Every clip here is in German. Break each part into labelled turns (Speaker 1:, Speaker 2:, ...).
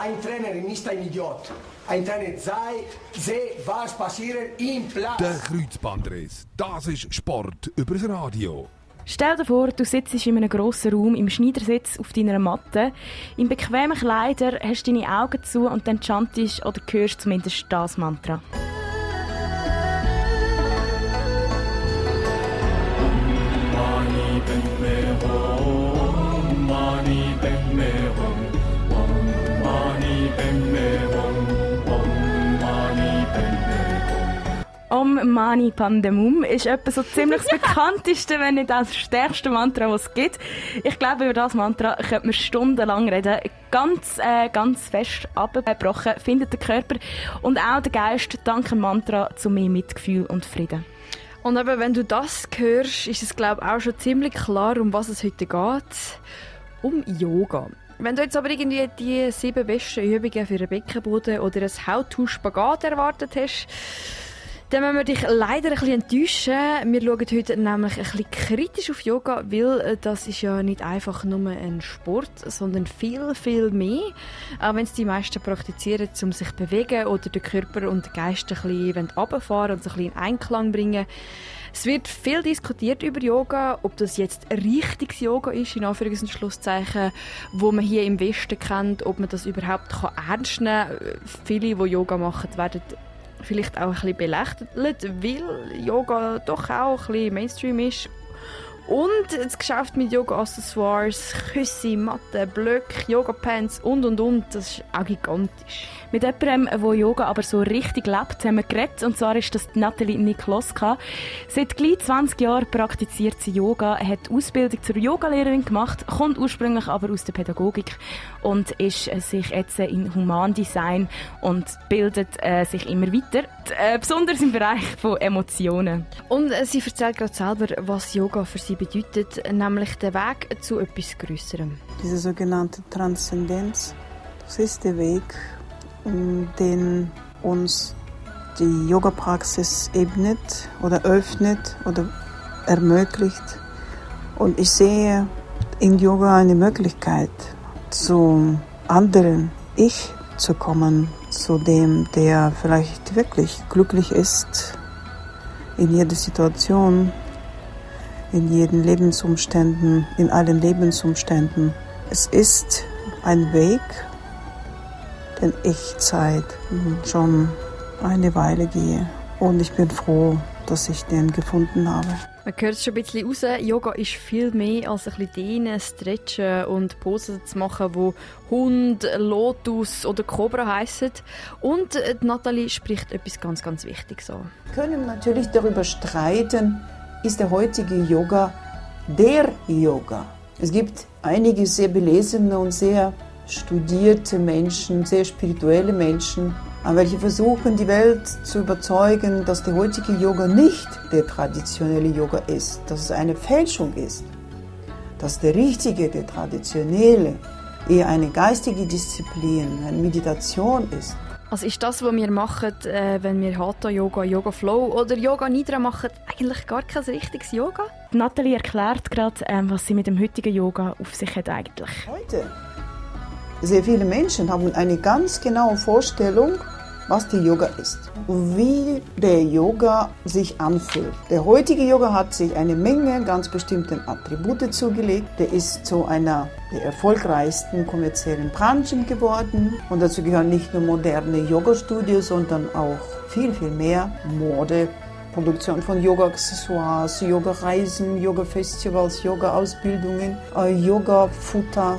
Speaker 1: Ein Trainer ist ein Idiot. Ein Trainer sei, sehe, was passiert im Platz.
Speaker 2: Der Kreuzbandriss, das ist Sport übers Radio.
Speaker 3: Stell dir vor, du sitzt in einem grossen Raum im Schneidersitz auf deiner Matte. In bequemen Kleidern hast du deine Augen zu und dann chantest oder hörst zumindest das Mantra. Om Mani Pandemum ist etwa so ziemlich das bekannteste, wenn nicht das stärkste Mantra, das es gibt. Ich glaube, über das Mantra könnte man stundenlang reden. Ganz, äh, ganz fest abgebrochen findet der Körper und auch der Geist dank dem Mantra zu mehr Mitgefühl und Frieden.
Speaker 4: Und eben, wenn du das hörst, ist es glaube ich auch schon ziemlich klar, um was es heute geht. Um Yoga. Wenn du jetzt aber irgendwie die sieben besten Übungen für einen Beckenboden oder ein How-to-Spagat erwartet hast, dann müssen wir dich leider ein bisschen enttäuschen. Wir schauen heute nämlich ein bisschen kritisch auf Yoga, weil äh, das ist ja nicht einfach nur ein Sport, sondern viel, viel mehr. Auch wenn es die meisten praktizieren, um sich zu bewegen oder den Körper und den Geist ein bisschen runterfahren und so ein bisschen in Einklang bringen. Es wird viel diskutiert über Yoga, ob das jetzt richtiges Yoga ist, in Anführungs- und Schlusszeichen, wo man hier im Westen kennt, ob man das überhaupt ernst nehmen kann. Viele, die Yoga machen, werden vielleicht auch ein bisschen belächelt, weil Yoga doch auch ein bisschen Mainstream ist. Und das Geschäft mit Yoga-Accessoires, Küsse, Matten, Blöcke, Yoga-Pants und und und, das ist auch gigantisch.
Speaker 3: Mit jemandem, der Yoga aber so richtig lebt, haben wir geredet. Und zwar ist das Nathalie Nikloska. Seit gleich 20 Jahren praktiziert sie Yoga, hat Ausbildung zur Yogalehrerin gemacht, kommt ursprünglich aber aus der Pädagogik und ist sich jetzt in Humandesign und bildet äh, sich immer weiter, äh, besonders im Bereich von Emotionen.
Speaker 4: Und äh, sie erzählt gerade selber, was Yoga für sie bedeutet, nämlich der Weg zu etwas Größerem.
Speaker 5: Diese sogenannte Transzendenz, das ist der Weg, den uns die Yoga-Praxis ebnet oder öffnet oder ermöglicht. Und ich sehe in Yoga eine Möglichkeit, zu anderen Ich zu kommen, zu dem, der vielleicht wirklich glücklich ist in jeder Situation, in jeden Lebensumständen, in allen Lebensumständen. Es ist ein Weg, den ich Zeit schon eine Weile gehe. Und ich bin froh, dass ich den gefunden habe.
Speaker 4: Man hört es schon ein bisschen raus. Yoga ist viel mehr als ein bisschen dehnen, stretchen und Posen zu machen, wo Hund, Lotus oder Cobra heißen. Und äh, Nathalie spricht etwas ganz, ganz Wichtiges an.
Speaker 5: Wir können natürlich darüber streiten, ist der heutige Yoga der Yoga. Es gibt einige sehr belesene und sehr studierte Menschen, sehr spirituelle Menschen, welche versuchen, die Welt zu überzeugen, dass der heutige Yoga nicht der traditionelle Yoga ist, dass es eine Fälschung ist, dass der richtige, der traditionelle eher eine geistige Disziplin, eine Meditation ist.
Speaker 4: Also ist das, was wir machen, äh, wenn wir Hatha Yoga, Yoga Flow oder Yoga Nidra machen, eigentlich gar kein richtiges Yoga?
Speaker 3: Nathalie erklärt gerade, ähm, was sie mit dem heutigen Yoga auf sich hat eigentlich.
Speaker 5: Heute sehr viele Menschen haben eine ganz genaue Vorstellung, was der Yoga ist wie der Yoga sich anfühlt. Der heutige Yoga hat sich eine Menge ganz bestimmten Attribute zugelegt. Der ist zu einer der erfolgreichsten kommerziellen Branchen geworden und dazu gehören nicht nur moderne Yoga-Studios, sondern auch viel, viel mehr Mode, Produktion von Yoga-Accessoires, Yoga-Reisen, Yoga-Festivals, Yoga-Ausbildungen, äh, Yoga-Futter,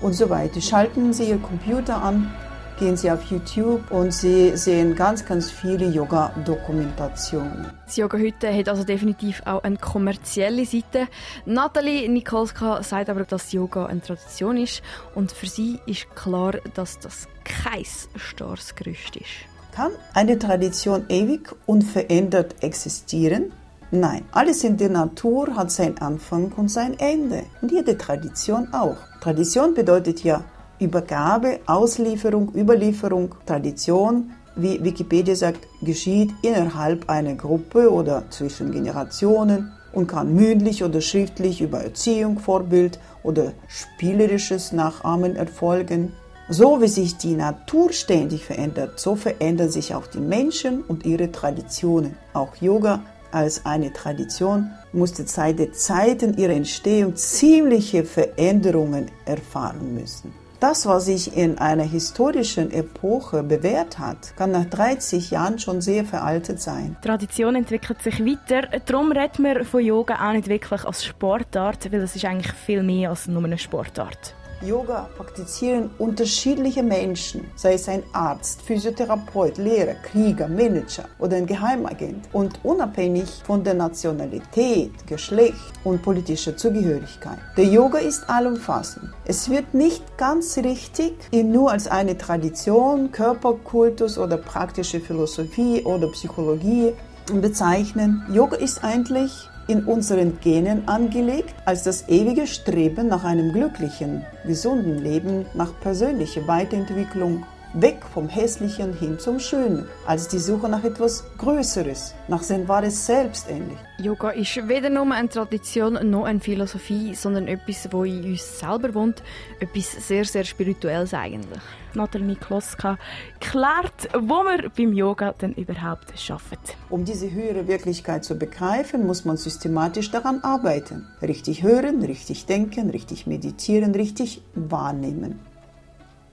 Speaker 5: und so weiter. Schalten Sie Ihr Computer an, gehen Sie auf YouTube und Sie sehen ganz, ganz viele Yoga-Dokumentationen.
Speaker 4: Das Yoga heute hat also definitiv auch eine kommerzielle Seite. Nathalie Nikolska sagt aber, dass Yoga eine Tradition ist und für sie ist klar, dass das kein starres Gerüst ist.
Speaker 5: Kann eine Tradition ewig unverändert existieren? Nein, alles in der Natur hat seinen Anfang und sein Ende. Und jede Tradition auch. Tradition bedeutet ja Übergabe, Auslieferung, Überlieferung. Tradition, wie Wikipedia sagt, geschieht innerhalb einer Gruppe oder zwischen Generationen und kann mündlich oder schriftlich über Erziehung, Vorbild oder spielerisches Nachahmen erfolgen. So wie sich die Natur ständig verändert, so verändern sich auch die Menschen und ihre Traditionen. Auch Yoga als eine Tradition musste seit den Zeiten ihrer Entstehung ziemliche Veränderungen erfahren müssen. Das, was sich in einer historischen Epoche bewährt hat, kann nach 30 Jahren schon sehr veraltet sein.
Speaker 3: Tradition entwickelt sich weiter. Darum redet man von Yoga auch nicht wirklich als Sportart, weil es ist eigentlich viel mehr als nur eine Sportart.
Speaker 5: Yoga praktizieren unterschiedliche Menschen, sei es ein Arzt, Physiotherapeut, Lehrer, Krieger, Manager oder ein Geheimagent und unabhängig von der Nationalität, Geschlecht und politischer Zugehörigkeit. Der Yoga ist allumfassend. Es wird nicht ganz richtig, ihn nur als eine Tradition, Körperkultus oder praktische Philosophie oder Psychologie bezeichnen. Yoga ist eigentlich in unseren Genen angelegt als das ewige Streben nach einem glücklichen, gesunden Leben, nach persönlicher Weiterentwicklung, weg vom Hässlichen hin zum Schönen, als die Suche nach etwas Größeres, nach sein wahres Selbst ähnlich.
Speaker 4: Yoga ist weder nur eine Tradition noch eine Philosophie, sondern etwas, wo in uns selber wohnt, etwas sehr, sehr Spirituelles eigentlich.
Speaker 3: Nathalie Kloska klärt, wo wir beim Yoga denn überhaupt arbeiten.
Speaker 5: Um diese höhere Wirklichkeit zu begreifen, muss man systematisch daran arbeiten. Richtig hören, richtig denken, richtig meditieren, richtig wahrnehmen.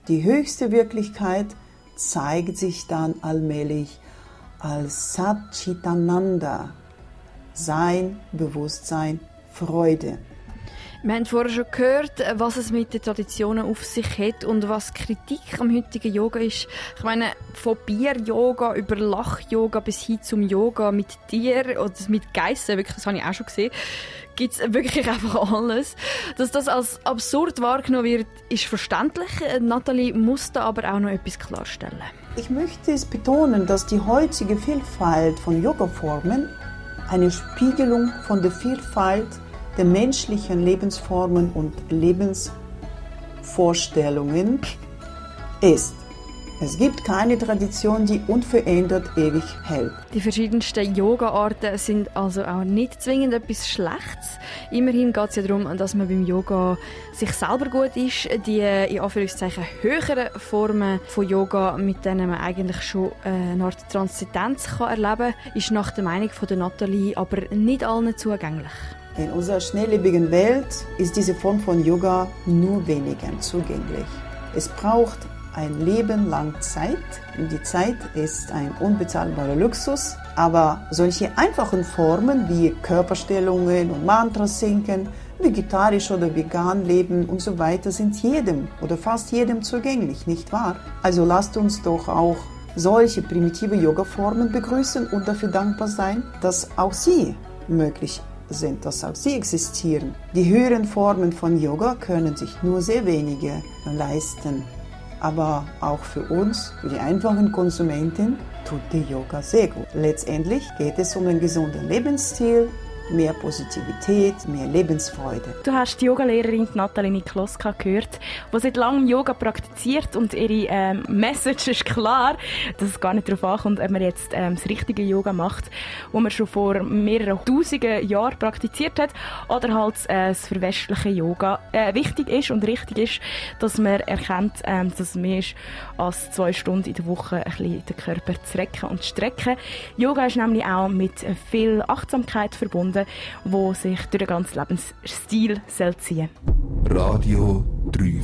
Speaker 5: Die höchste Wirklichkeit zeigt sich dann allmählich als Satchitananda, Sein, Bewusstsein, Freude.
Speaker 4: Wir haben vorher schon gehört, was es mit den Traditionen auf sich hat und was Kritik am heutigen Yoga ist. Ich meine, von Bier-Yoga über Lach-Yoga bis hin zum Yoga mit Tieren oder mit Geissen, wirklich, das habe ich auch schon gesehen gibt es wirklich einfach alles. Dass das als absurd wahrgenommen wird, ist verständlich. Nathalie muss da aber auch noch etwas klarstellen.
Speaker 5: Ich möchte es betonen, dass die heutige Vielfalt von Yoga-Formen eine Spiegelung von der Vielfalt der menschlichen Lebensformen und Lebensvorstellungen ist. Es gibt keine Tradition, die unverändert ewig hält.
Speaker 4: Die verschiedensten Yoga-Arten sind also auch nicht zwingend etwas Schlechtes. Immerhin geht es ja darum, dass man beim Yoga sich selber gut ist. Die in Anführungszeichen höheren Formen von Yoga, mit denen man eigentlich schon eine Art Transzendenz erleben kann, ist nach der Meinung von der Nathalie aber nicht allen zugänglich.
Speaker 5: In unserer schnelllebigen Welt ist diese Form von Yoga nur wenigen zugänglich. Es braucht ein Leben lang Zeit. Die Zeit ist ein unbezahlbarer Luxus, aber solche einfachen Formen wie Körperstellungen und Mantras sinken, vegetarisch oder vegan leben und so weiter sind jedem oder fast jedem zugänglich, nicht wahr? Also lasst uns doch auch solche primitive Yoga-Formen begrüßen und dafür dankbar sein, dass auch sie möglich sind, auch sie existieren. Die höheren Formen von Yoga können sich nur sehr wenige leisten aber auch für uns, für die einfachen Konsumenten, tut die Yoga sehr gut. Letztendlich geht es um einen gesunden Lebensstil, mehr Positivität, mehr Lebensfreude.
Speaker 3: Du hast die Yogalehrerin Nathalie Nikloska gehört, die seit langem Yoga praktiziert und ihre ähm, Message ist klar, dass es gar nicht darauf ankommt, ob man jetzt ähm, das richtige Yoga macht, wo man schon vor mehreren tausenden Jahren praktiziert hat, oder halt äh, das verwestliche Yoga. Äh, wichtig ist und richtig ist, dass man erkennt, ähm, dass es mehr ist als zwei Stunden in der Woche ein bisschen den Körper zu recken und zu strecken. Yoga ist nämlich auch mit viel Achtsamkeit verbunden gefunden, wo sich durch den ganzen Lebensstil ziehen
Speaker 2: Radio 3